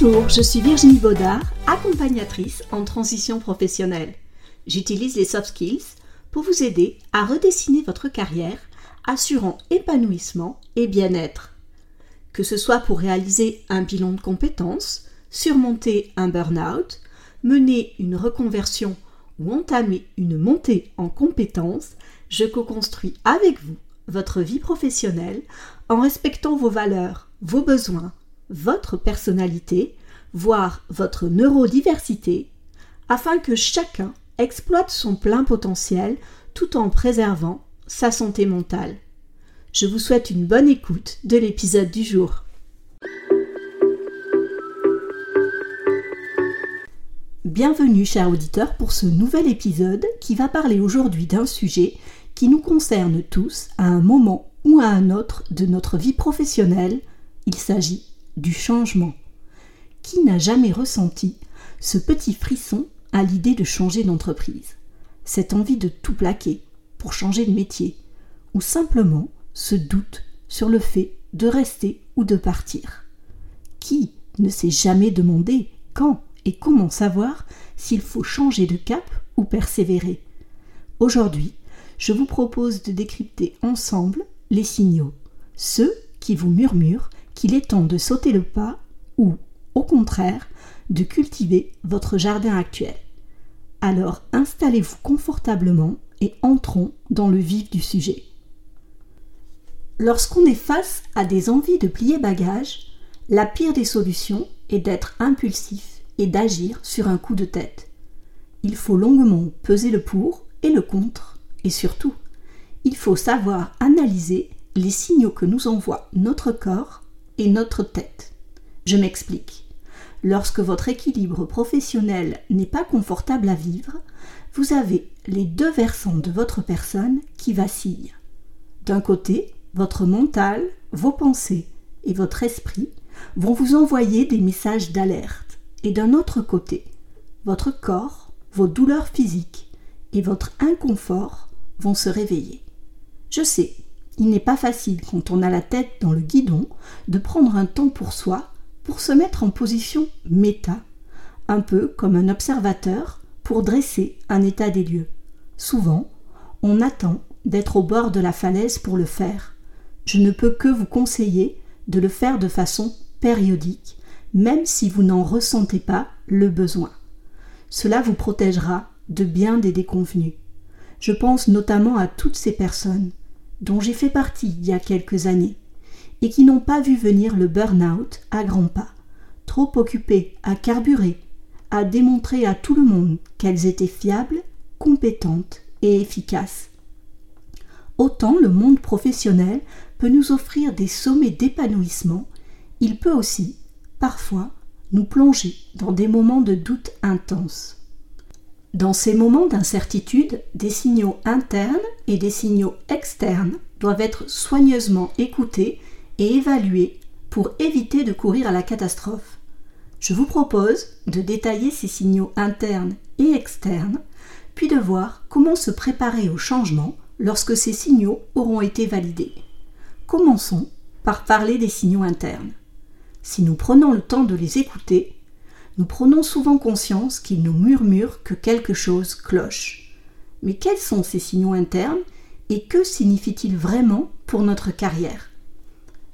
Bonjour, je suis Virginie Baudard, accompagnatrice en transition professionnelle. J'utilise les soft skills pour vous aider à redessiner votre carrière, assurant épanouissement et bien-être. Que ce soit pour réaliser un bilan de compétences, surmonter un burn-out, mener une reconversion ou entamer une montée en compétences, je co-construis avec vous votre vie professionnelle en respectant vos valeurs, vos besoins, votre personnalité, voire votre neurodiversité, afin que chacun exploite son plein potentiel tout en préservant sa santé mentale. Je vous souhaite une bonne écoute de l'épisode du jour. Bienvenue chers auditeurs pour ce nouvel épisode qui va parler aujourd'hui d'un sujet qui nous concerne tous à un moment ou à un autre de notre vie professionnelle. Il s'agit du changement. Qui n'a jamais ressenti ce petit frisson à l'idée de changer d'entreprise? Cette envie de tout plaquer pour changer de métier? Ou simplement ce doute sur le fait de rester ou de partir? Qui ne s'est jamais demandé quand et comment savoir s'il faut changer de cap ou persévérer? Aujourd'hui, je vous propose de décrypter ensemble les signaux, ceux qui vous murmurent qu'il est temps de sauter le pas ou, au contraire, de cultiver votre jardin actuel. Alors installez-vous confortablement et entrons dans le vif du sujet. Lorsqu'on est face à des envies de plier bagages, la pire des solutions est d'être impulsif et d'agir sur un coup de tête. Il faut longuement peser le pour et le contre, et surtout, il faut savoir analyser les signaux que nous envoie notre corps et notre tête. Je m'explique. Lorsque votre équilibre professionnel n'est pas confortable à vivre, vous avez les deux versants de votre personne qui vacillent. D'un côté, votre mental, vos pensées et votre esprit vont vous envoyer des messages d'alerte. Et d'un autre côté, votre corps, vos douleurs physiques et votre inconfort vont se réveiller. Je sais, il n'est pas facile quand on a la tête dans le guidon de prendre un temps pour soi, pour se mettre en position méta, un peu comme un observateur pour dresser un état des lieux. Souvent, on attend d'être au bord de la falaise pour le faire. Je ne peux que vous conseiller de le faire de façon périodique, même si vous n'en ressentez pas le besoin. Cela vous protégera de bien des déconvenus. Je pense notamment à toutes ces personnes dont j'ai fait partie il y a quelques années, et qui n'ont pas vu venir le burn-out à grands pas, trop occupées à carburer, à démontrer à tout le monde qu'elles étaient fiables, compétentes et efficaces. Autant le monde professionnel peut nous offrir des sommets d'épanouissement, il peut aussi, parfois, nous plonger dans des moments de doute intense. Dans ces moments d'incertitude, des signaux internes et des signaux externes doivent être soigneusement écoutés et évalués pour éviter de courir à la catastrophe. Je vous propose de détailler ces signaux internes et externes, puis de voir comment se préparer au changement lorsque ces signaux auront été validés. Commençons par parler des signaux internes. Si nous prenons le temps de les écouter, nous prenons souvent conscience qu'ils nous murmurent que quelque chose cloche. Mais quels sont ces signaux internes et que signifient-ils vraiment pour notre carrière?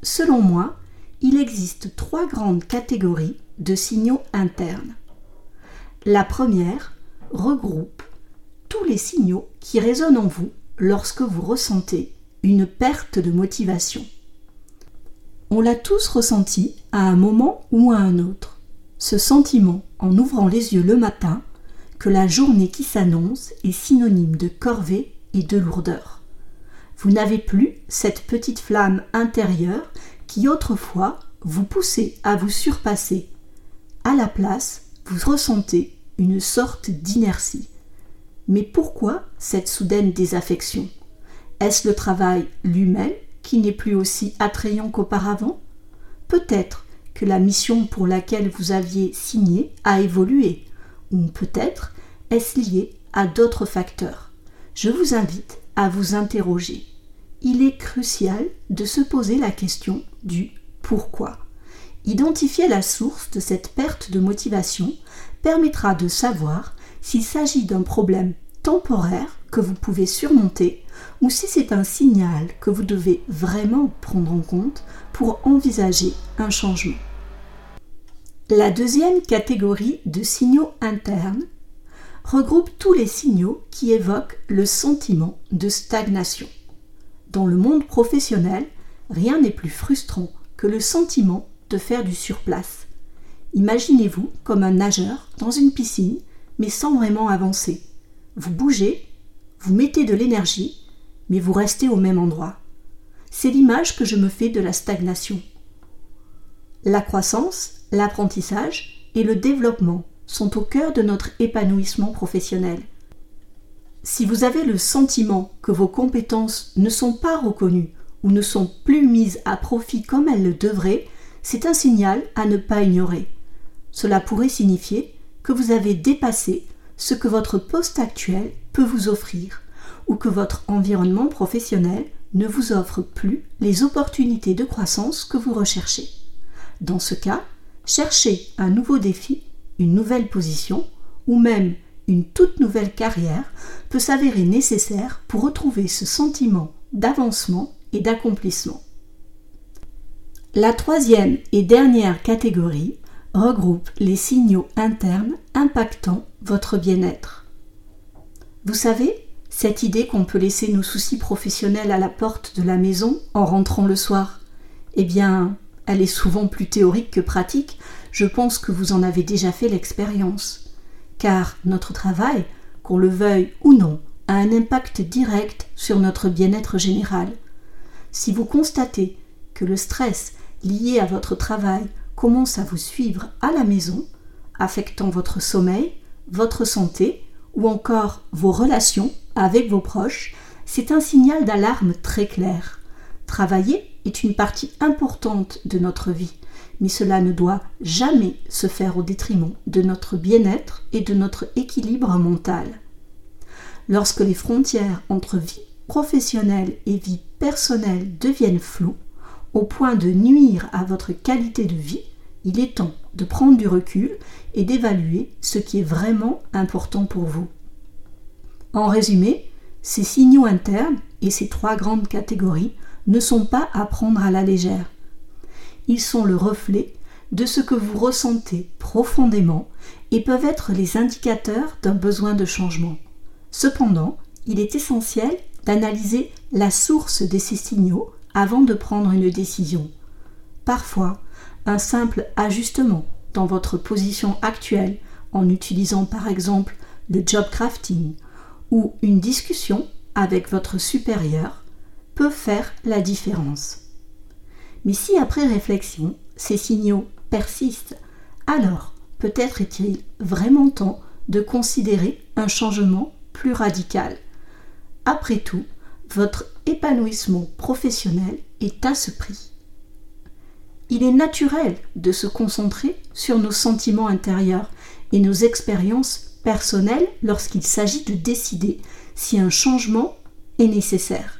Selon moi, il existe trois grandes catégories de signaux internes. La première regroupe tous les signaux qui résonnent en vous lorsque vous ressentez une perte de motivation. On l'a tous ressenti à un moment ou à un autre ce sentiment en ouvrant les yeux le matin que la journée qui s'annonce est synonyme de corvée et de lourdeur. Vous n'avez plus cette petite flamme intérieure qui autrefois vous poussait à vous surpasser. À la place, vous ressentez une sorte d'inertie. Mais pourquoi cette soudaine désaffection? Est-ce le travail lui-même qui n'est plus aussi attrayant qu'auparavant? Peut-être que la mission pour laquelle vous aviez signé a évolué, ou peut-être est-ce lié à d'autres facteurs. Je vous invite à vous interroger. Il est crucial de se poser la question du pourquoi. Identifier la source de cette perte de motivation permettra de savoir s'il s'agit d'un problème temporaire que vous pouvez surmonter ou si c'est un signal que vous devez vraiment prendre en compte pour envisager un changement. La deuxième catégorie de signaux internes regroupe tous les signaux qui évoquent le sentiment de stagnation. Dans le monde professionnel, rien n'est plus frustrant que le sentiment de faire du surplace. Imaginez-vous comme un nageur dans une piscine, mais sans vraiment avancer. Vous bougez, vous mettez de l'énergie, mais vous restez au même endroit. C'est l'image que je me fais de la stagnation. La croissance, l'apprentissage et le développement sont au cœur de notre épanouissement professionnel. Si vous avez le sentiment que vos compétences ne sont pas reconnues ou ne sont plus mises à profit comme elles le devraient, c'est un signal à ne pas ignorer. Cela pourrait signifier que vous avez dépassé ce que votre poste actuel peut vous offrir ou que votre environnement professionnel ne vous offre plus les opportunités de croissance que vous recherchez. Dans ce cas, cherchez un nouveau défi, une nouvelle position ou même une toute nouvelle carrière peut s'avérer nécessaire pour retrouver ce sentiment d'avancement et d'accomplissement. La troisième et dernière catégorie regroupe les signaux internes impactant votre bien-être. Vous savez, cette idée qu'on peut laisser nos soucis professionnels à la porte de la maison en rentrant le soir, eh bien, elle est souvent plus théorique que pratique, je pense que vous en avez déjà fait l'expérience. Car notre travail, qu'on le veuille ou non, a un impact direct sur notre bien-être général. Si vous constatez que le stress lié à votre travail commence à vous suivre à la maison, affectant votre sommeil, votre santé ou encore vos relations avec vos proches, c'est un signal d'alarme très clair. Travailler est une partie importante de notre vie, mais cela ne doit jamais se faire au détriment de notre bien-être et de notre équilibre mental. Lorsque les frontières entre vie professionnelle et vie personnelle deviennent floues, au point de nuire à votre qualité de vie, il est temps de prendre du recul et d'évaluer ce qui est vraiment important pour vous. En résumé, ces signaux internes et ces trois grandes catégories ne sont pas à prendre à la légère. Ils sont le reflet de ce que vous ressentez profondément et peuvent être les indicateurs d'un besoin de changement. Cependant, il est essentiel d'analyser la source de ces signaux avant de prendre une décision. Parfois, un simple ajustement dans votre position actuelle en utilisant par exemple le job crafting ou une discussion avec votre supérieur peut faire la différence. Mais si après réflexion, ces signaux persistent, alors peut-être est-il vraiment temps de considérer un changement plus radical. Après tout, votre épanouissement professionnel est à ce prix. Il est naturel de se concentrer sur nos sentiments intérieurs et nos expériences personnelles lorsqu'il s'agit de décider si un changement est nécessaire.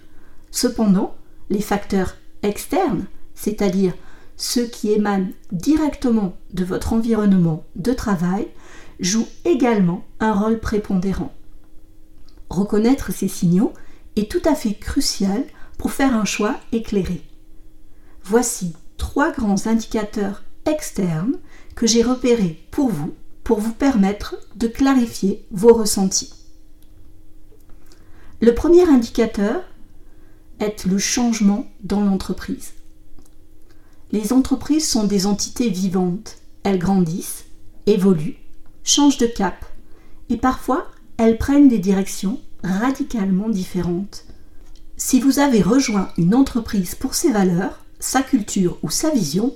Cependant, les facteurs externes, c'est-à-dire ceux qui émanent directement de votre environnement de travail, jouent également un rôle prépondérant. Reconnaître ces signaux est tout à fait crucial pour faire un choix éclairé. Voici trois grands indicateurs externes que j'ai repérés pour vous pour vous permettre de clarifier vos ressentis. Le premier indicateur est le changement dans l'entreprise. Les entreprises sont des entités vivantes. Elles grandissent, évoluent, changent de cap et parfois elles prennent des directions radicalement différentes. Si vous avez rejoint une entreprise pour ses valeurs, sa culture ou sa vision,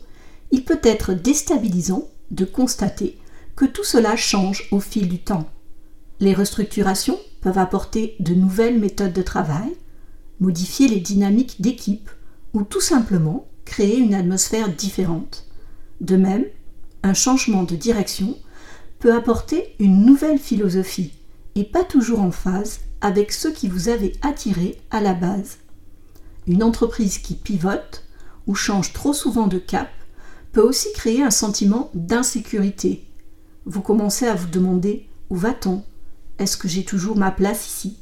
il peut être déstabilisant de constater que tout cela change au fil du temps. Les restructurations peuvent apporter de nouvelles méthodes de travail, modifier les dynamiques d'équipe ou tout simplement créer une atmosphère différente. De même, un changement de direction peut apporter une nouvelle philosophie et pas toujours en phase avec ceux qui vous avaient attiré à la base. Une entreprise qui pivote ou change trop souvent de cap peut aussi créer un sentiment d'insécurité. Vous commencez à vous demander où va-t-on? Est-ce que j'ai toujours ma place ici?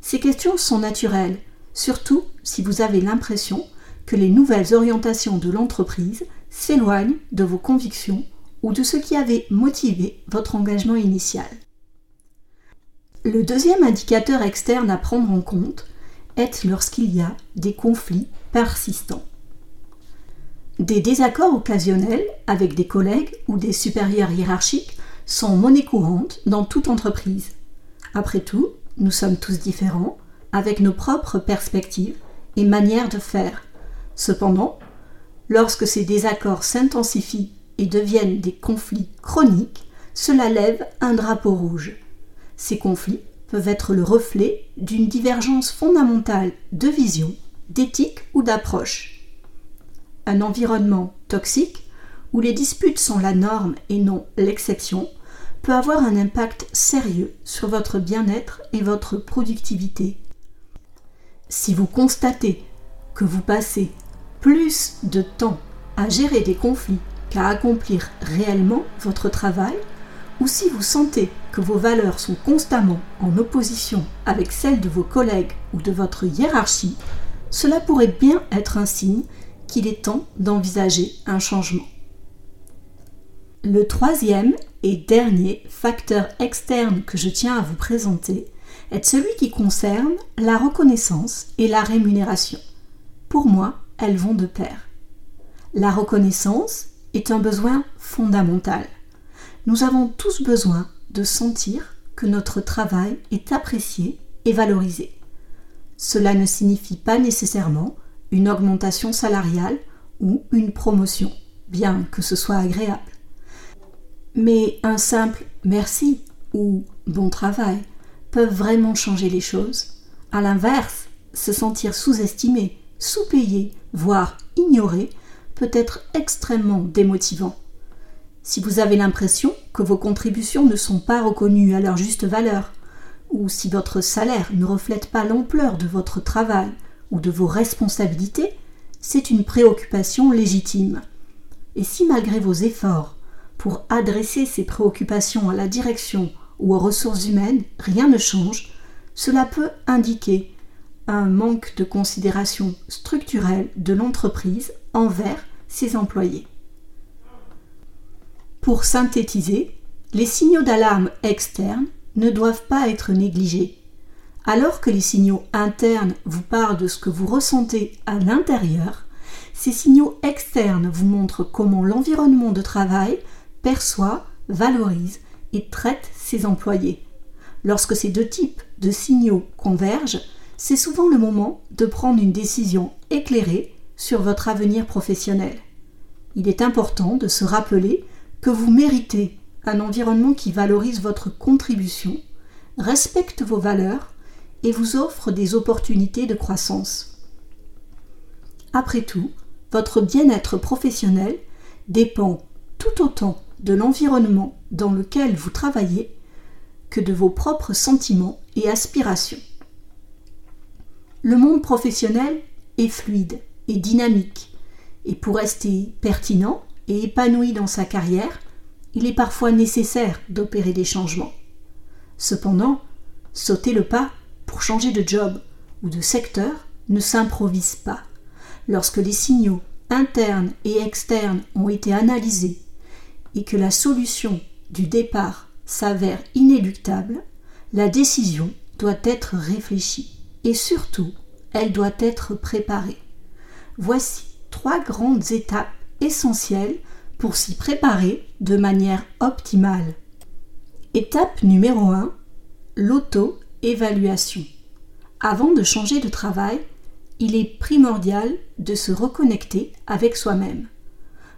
Ces questions sont naturelles, surtout si vous avez l'impression que les nouvelles orientations de l'entreprise s'éloignent de vos convictions ou de ce qui avait motivé votre engagement initial. Le deuxième indicateur externe à prendre en compte est lorsqu'il y a des conflits persistants. Des désaccords occasionnels avec des collègues ou des supérieurs hiérarchiques sont monnaie courante dans toute entreprise. Après tout, nous sommes tous différents, avec nos propres perspectives et manières de faire. Cependant, lorsque ces désaccords s'intensifient et deviennent des conflits chroniques, cela lève un drapeau rouge. Ces conflits peuvent être le reflet d'une divergence fondamentale de vision, d'éthique ou d'approche un environnement toxique, où les disputes sont la norme et non l'exception, peut avoir un impact sérieux sur votre bien-être et votre productivité. Si vous constatez que vous passez plus de temps à gérer des conflits qu'à accomplir réellement votre travail, ou si vous sentez que vos valeurs sont constamment en opposition avec celles de vos collègues ou de votre hiérarchie, cela pourrait bien être un signe qu'il est temps d'envisager un changement. Le troisième et dernier facteur externe que je tiens à vous présenter est celui qui concerne la reconnaissance et la rémunération. Pour moi, elles vont de pair. La reconnaissance est un besoin fondamental. Nous avons tous besoin de sentir que notre travail est apprécié et valorisé. Cela ne signifie pas nécessairement une augmentation salariale ou une promotion, bien que ce soit agréable. Mais un simple merci ou bon travail peuvent vraiment changer les choses. À l'inverse, se sentir sous-estimé, sous-payé, voire ignoré peut être extrêmement démotivant. Si vous avez l'impression que vos contributions ne sont pas reconnues à leur juste valeur, ou si votre salaire ne reflète pas l'ampleur de votre travail ou de vos responsabilités, c'est une préoccupation légitime. Et si malgré vos efforts pour adresser ces préoccupations à la direction ou aux ressources humaines, rien ne change, cela peut indiquer un manque de considération structurelle de l'entreprise envers ses employés. Pour synthétiser, les signaux d'alarme externes ne doivent pas être négligés alors que les signaux internes vous parlent de ce que vous ressentez à l'intérieur, ces signaux externes vous montrent comment l'environnement de travail perçoit, valorise et traite ses employés. Lorsque ces deux types de signaux convergent, c'est souvent le moment de prendre une décision éclairée sur votre avenir professionnel. Il est important de se rappeler que vous méritez un environnement qui valorise votre contribution, respecte vos valeurs et vous offre des opportunités de croissance. Après tout, votre bien-être professionnel dépend tout autant de l'environnement dans lequel vous travaillez que de vos propres sentiments et aspirations. Le monde professionnel est fluide et dynamique, et pour rester pertinent et épanoui dans sa carrière, il est parfois nécessaire d'opérer des changements. Cependant, sauter le pas pour changer de job ou de secteur ne s'improvise pas. Lorsque les signaux internes et externes ont été analysés et que la solution du départ s'avère inéluctable, la décision doit être réfléchie et surtout elle doit être préparée. Voici trois grandes étapes essentielles pour s'y préparer de manière optimale. Étape numéro 1 l'auto Évaluation. Avant de changer de travail, il est primordial de se reconnecter avec soi-même.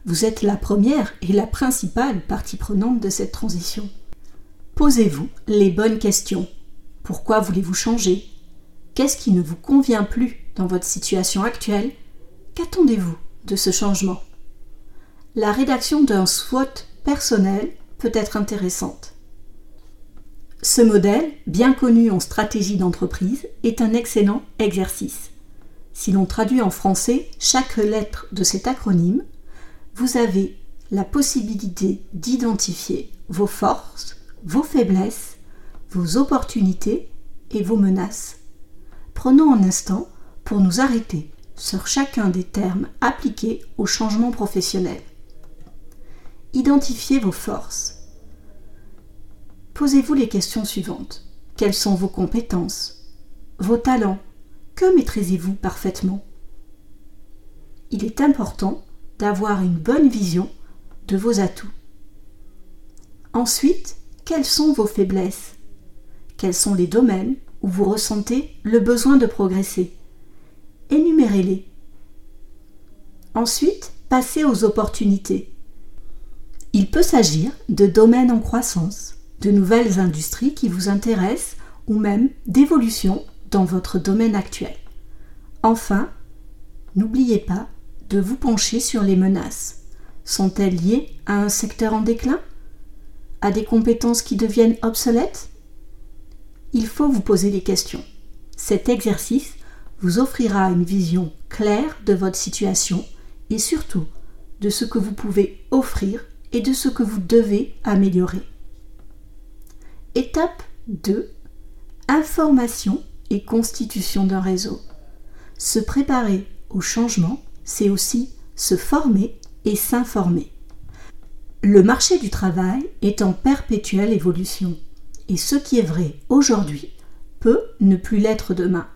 Vous êtes la première et la principale partie prenante de cette transition. Posez-vous les bonnes questions. Pourquoi voulez-vous changer? Qu'est-ce qui ne vous convient plus dans votre situation actuelle? Qu'attendez-vous de ce changement? La rédaction d'un SWOT personnel peut être intéressante. Ce modèle, bien connu en stratégie d'entreprise, est un excellent exercice. Si l'on traduit en français chaque lettre de cet acronyme, vous avez la possibilité d'identifier vos forces, vos faiblesses, vos opportunités et vos menaces. Prenons un instant pour nous arrêter sur chacun des termes appliqués au changement professionnel. Identifiez vos forces. Posez-vous les questions suivantes. Quelles sont vos compétences Vos talents? Que maîtrisez-vous parfaitement? Il est important d'avoir une bonne vision de vos atouts. Ensuite, quelles sont vos faiblesses? Quels sont les domaines où vous ressentez le besoin de progresser? Énumérez-les. Ensuite, passez aux opportunités. Il peut s'agir de domaines en croissance, de nouvelles industries qui vous intéressent ou même d'évolution dans votre domaine actuel. Enfin, n'oubliez pas de vous pencher sur les menaces. Sont-elles liées à un secteur en déclin? À des compétences qui deviennent obsolètes? Il faut vous poser des questions. Cet exercice vous offrira une vision claire de votre situation et surtout de ce que vous pouvez offrir et de ce que vous devez améliorer. Étape 2. Information et constitution d'un réseau. Se préparer au changement, c'est aussi se former et s'informer. Le marché du travail est en perpétuelle évolution et ce qui est vrai aujourd'hui peut ne plus l'être demain.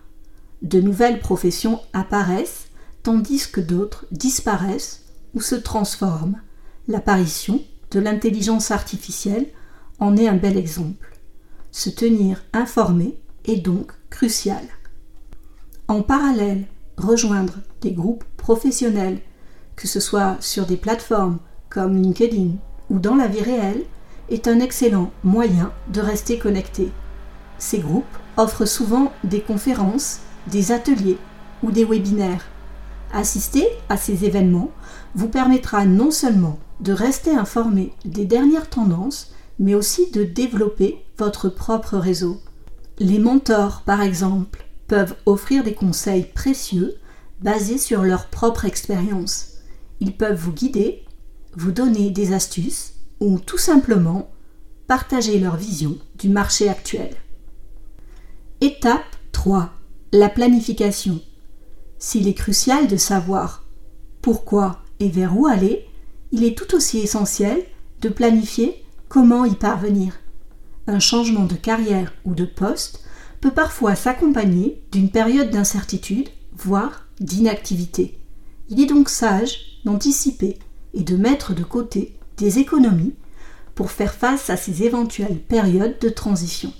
De nouvelles professions apparaissent tandis que d'autres disparaissent ou se transforment L'apparition de l'intelligence artificielle en est un bel exemple. Se tenir informé est donc crucial. En parallèle, rejoindre des groupes professionnels, que ce soit sur des plateformes comme LinkedIn ou dans la vie réelle, est un excellent moyen de rester connecté. Ces groupes offrent souvent des conférences, des ateliers ou des webinaires. Assister à ces événements vous permettra non seulement de rester informé des dernières tendances, mais aussi de développer votre propre réseau. Les mentors, par exemple, peuvent offrir des conseils précieux basés sur leur propre expérience. Ils peuvent vous guider, vous donner des astuces ou tout simplement partager leur vision du marché actuel. Étape 3. La planification. S'il est crucial de savoir pourquoi et vers où aller, il est tout aussi essentiel de planifier comment y parvenir. Un changement de carrière ou de poste parfois s'accompagner d'une période d'incertitude, voire d'inactivité. Il est donc sage d'anticiper et de mettre de côté des économies pour faire face à ces éventuelles périodes de transition.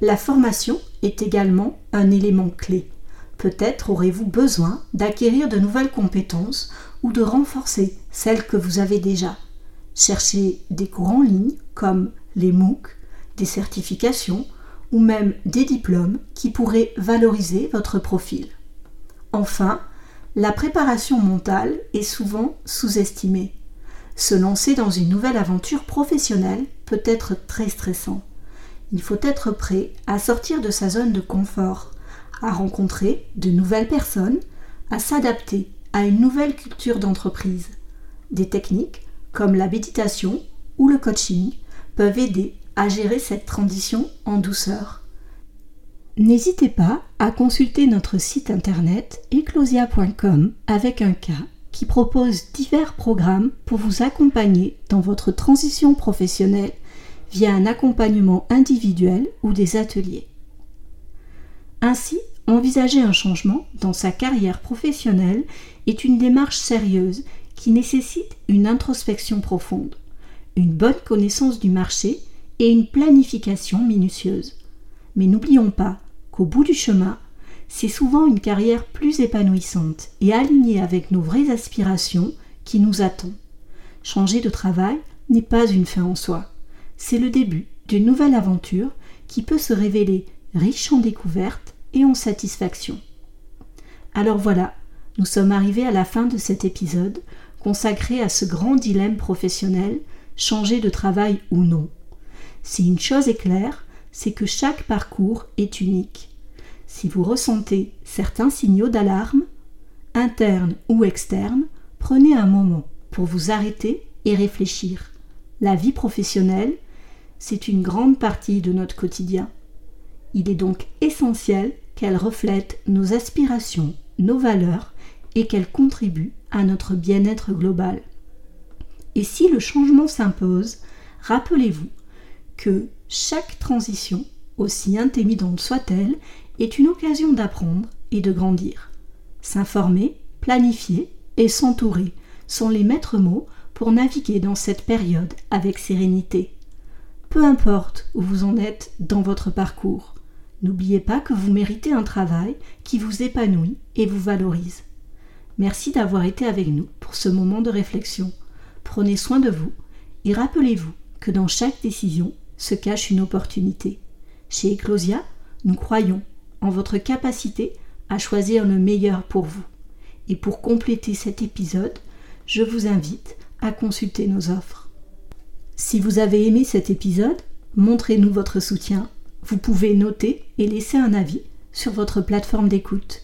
La formation est également un élément clé. Peut-être aurez-vous besoin d'acquérir de nouvelles compétences ou de renforcer celles que vous avez déjà. Cherchez des cours en ligne comme les MOOC, des certifications ou même des diplômes qui pourraient valoriser votre profil. Enfin, la préparation mentale est souvent sous-estimée. Se lancer dans une nouvelle aventure professionnelle peut être très stressant. Il faut être prêt à sortir de sa zone de confort, à rencontrer de nouvelles personnes, à s'adapter à une nouvelle culture d'entreprise. Des techniques comme la méditation ou le coaching peuvent aider à gérer cette transition en douceur. N'hésitez pas à consulter notre site internet eclosia.com avec un cas qui propose divers programmes pour vous accompagner dans votre transition professionnelle via un accompagnement individuel ou des ateliers. Ainsi, envisager un changement dans sa carrière professionnelle est une démarche sérieuse qui nécessite une introspection profonde, une bonne connaissance du marché et une planification minutieuse. Mais n'oublions pas qu'au bout du chemin, c'est souvent une carrière plus épanouissante et alignée avec nos vraies aspirations qui nous attend. Changer de travail n'est pas une fin en soi, c'est le début d'une nouvelle aventure qui peut se révéler riche en découvertes et en satisfaction. Alors voilà, nous sommes arrivés à la fin de cet épisode consacré à ce grand dilemme professionnel, changer de travail ou non. Si une chose est claire, c'est que chaque parcours est unique. Si vous ressentez certains signaux d'alarme, internes ou externes, prenez un moment pour vous arrêter et réfléchir. La vie professionnelle, c'est une grande partie de notre quotidien. Il est donc essentiel qu'elle reflète nos aspirations, nos valeurs et qu'elle contribue à notre bien-être global. Et si le changement s'impose, rappelez-vous que chaque transition, aussi intimidante soit-elle, est une occasion d'apprendre et de grandir. S'informer, planifier et s'entourer sont les maîtres mots pour naviguer dans cette période avec sérénité. Peu importe où vous en êtes dans votre parcours, n'oubliez pas que vous méritez un travail qui vous épanouit et vous valorise. Merci d'avoir été avec nous pour ce moment de réflexion. Prenez soin de vous et rappelez-vous que dans chaque décision se cache une opportunité. Chez Eclosia, nous croyons en votre capacité à choisir le meilleur pour vous. Et pour compléter cet épisode, je vous invite à consulter nos offres. Si vous avez aimé cet épisode, montrez-nous votre soutien. Vous pouvez noter et laisser un avis sur votre plateforme d'écoute.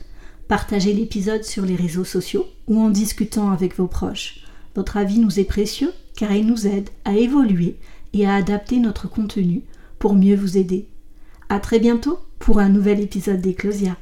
Partagez l'épisode sur les réseaux sociaux ou en discutant avec vos proches. Votre avis nous est précieux car il nous aide à évoluer et à adapter notre contenu pour mieux vous aider. À très bientôt pour un nouvel épisode d'Eclosia.